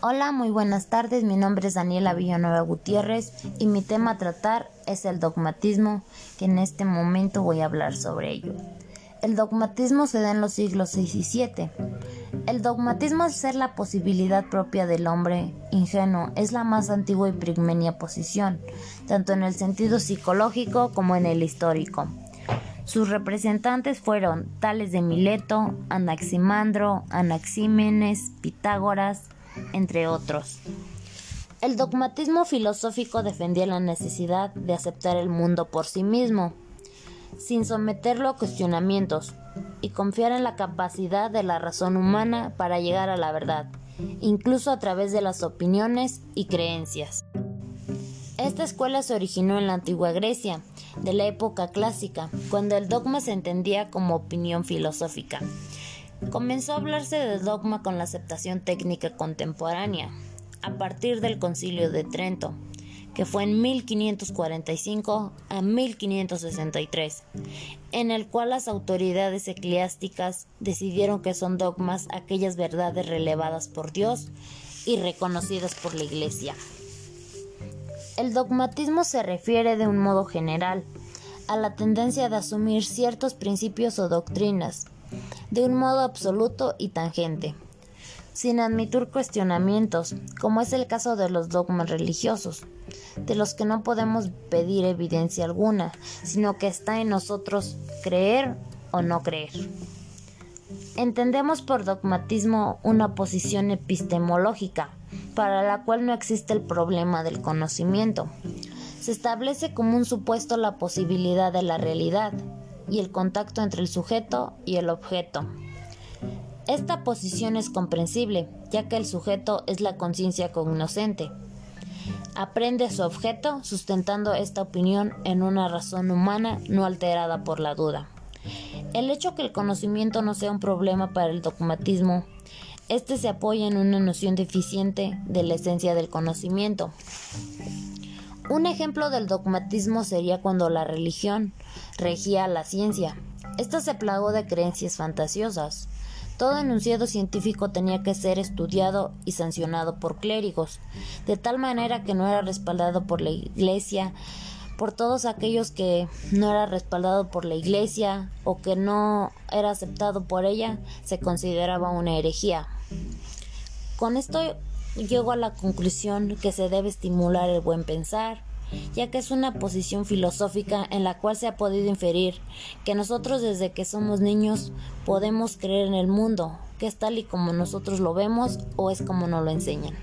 Hola, muy buenas tardes. Mi nombre es Daniela Villanueva Gutiérrez y mi tema a tratar es el dogmatismo, que en este momento voy a hablar sobre ello. El dogmatismo se da en los siglos VI y VII. El dogmatismo, al ser la posibilidad propia del hombre ingenuo, es la más antigua y prigmenia posición, tanto en el sentido psicológico como en el histórico. Sus representantes fueron tales de Mileto, Anaximandro, Anaxímenes, Pitágoras, entre otros. El dogmatismo filosófico defendía la necesidad de aceptar el mundo por sí mismo, sin someterlo a cuestionamientos, y confiar en la capacidad de la razón humana para llegar a la verdad, incluso a través de las opiniones y creencias. Esta escuela se originó en la antigua Grecia, de la época clásica, cuando el dogma se entendía como opinión filosófica. Comenzó a hablarse de dogma con la aceptación técnica contemporánea, a partir del Concilio de Trento, que fue en 1545 a 1563, en el cual las autoridades eclesiásticas decidieron que son dogmas aquellas verdades relevadas por Dios y reconocidas por la Iglesia. El dogmatismo se refiere de un modo general a la tendencia de asumir ciertos principios o doctrinas de un modo absoluto y tangente, sin admitir cuestionamientos, como es el caso de los dogmas religiosos, de los que no podemos pedir evidencia alguna, sino que está en nosotros creer o no creer. Entendemos por dogmatismo una posición epistemológica, para la cual no existe el problema del conocimiento. Se establece como un supuesto la posibilidad de la realidad, y el contacto entre el sujeto y el objeto. Esta posición es comprensible, ya que el sujeto es la conciencia cognoscente. Aprende su objeto sustentando esta opinión en una razón humana no alterada por la duda. El hecho que el conocimiento no sea un problema para el dogmatismo, este se apoya en una noción deficiente de la esencia del conocimiento. Un ejemplo del dogmatismo sería cuando la religión regía la ciencia. Esta se plagó de creencias fantasiosas. Todo enunciado científico tenía que ser estudiado y sancionado por clérigos, de tal manera que no era respaldado por la Iglesia, por todos aquellos que no era respaldado por la Iglesia o que no era aceptado por ella, se consideraba una herejía. Con esto llego a la conclusión que se debe estimular el buen pensar, ya que es una posición filosófica en la cual se ha podido inferir que nosotros desde que somos niños podemos creer en el mundo, que es tal y como nosotros lo vemos o es como nos lo enseñan.